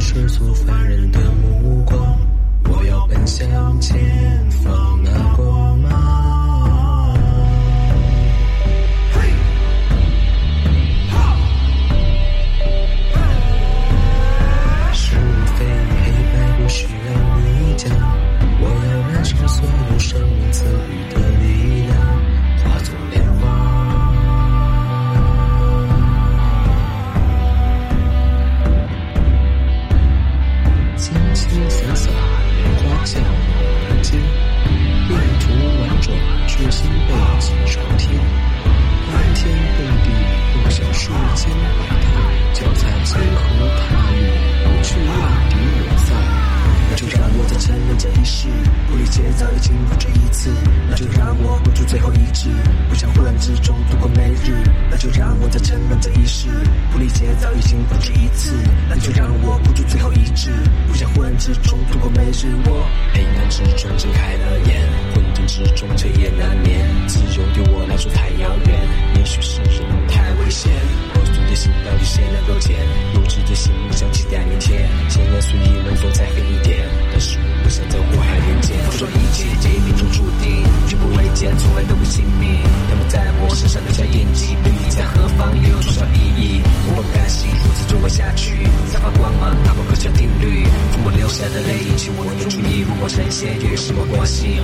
世俗凡人的目光我要奔向前方。清清洒洒，莲花降落人间，命途婉转，决心背脊朝天，翻天动地，梦想世间百态，脚踩金河踏月，不去万敌我在。那就让我再沉沦这一世，不理解早已经不止一次。那就让我不住最后一掷，不想混乱之中度过每日。那就让我再沉沦这一世，不理解早已经不止一次。那就让我是。我黑暗之中睁开了眼，混沌之中彻夜难眠。自由对我来说太遥远，也许是人太危险。破碎的心到底谁能够捡？幼稚的心像期待明天，千年岁月能否再黑一点？但是我不想在火海连接。我说一切皆命中注定，绝不为见，从来都不信命。他们在我身上留下印记，秘密在何方，注意，如果呈现，又有什么关系？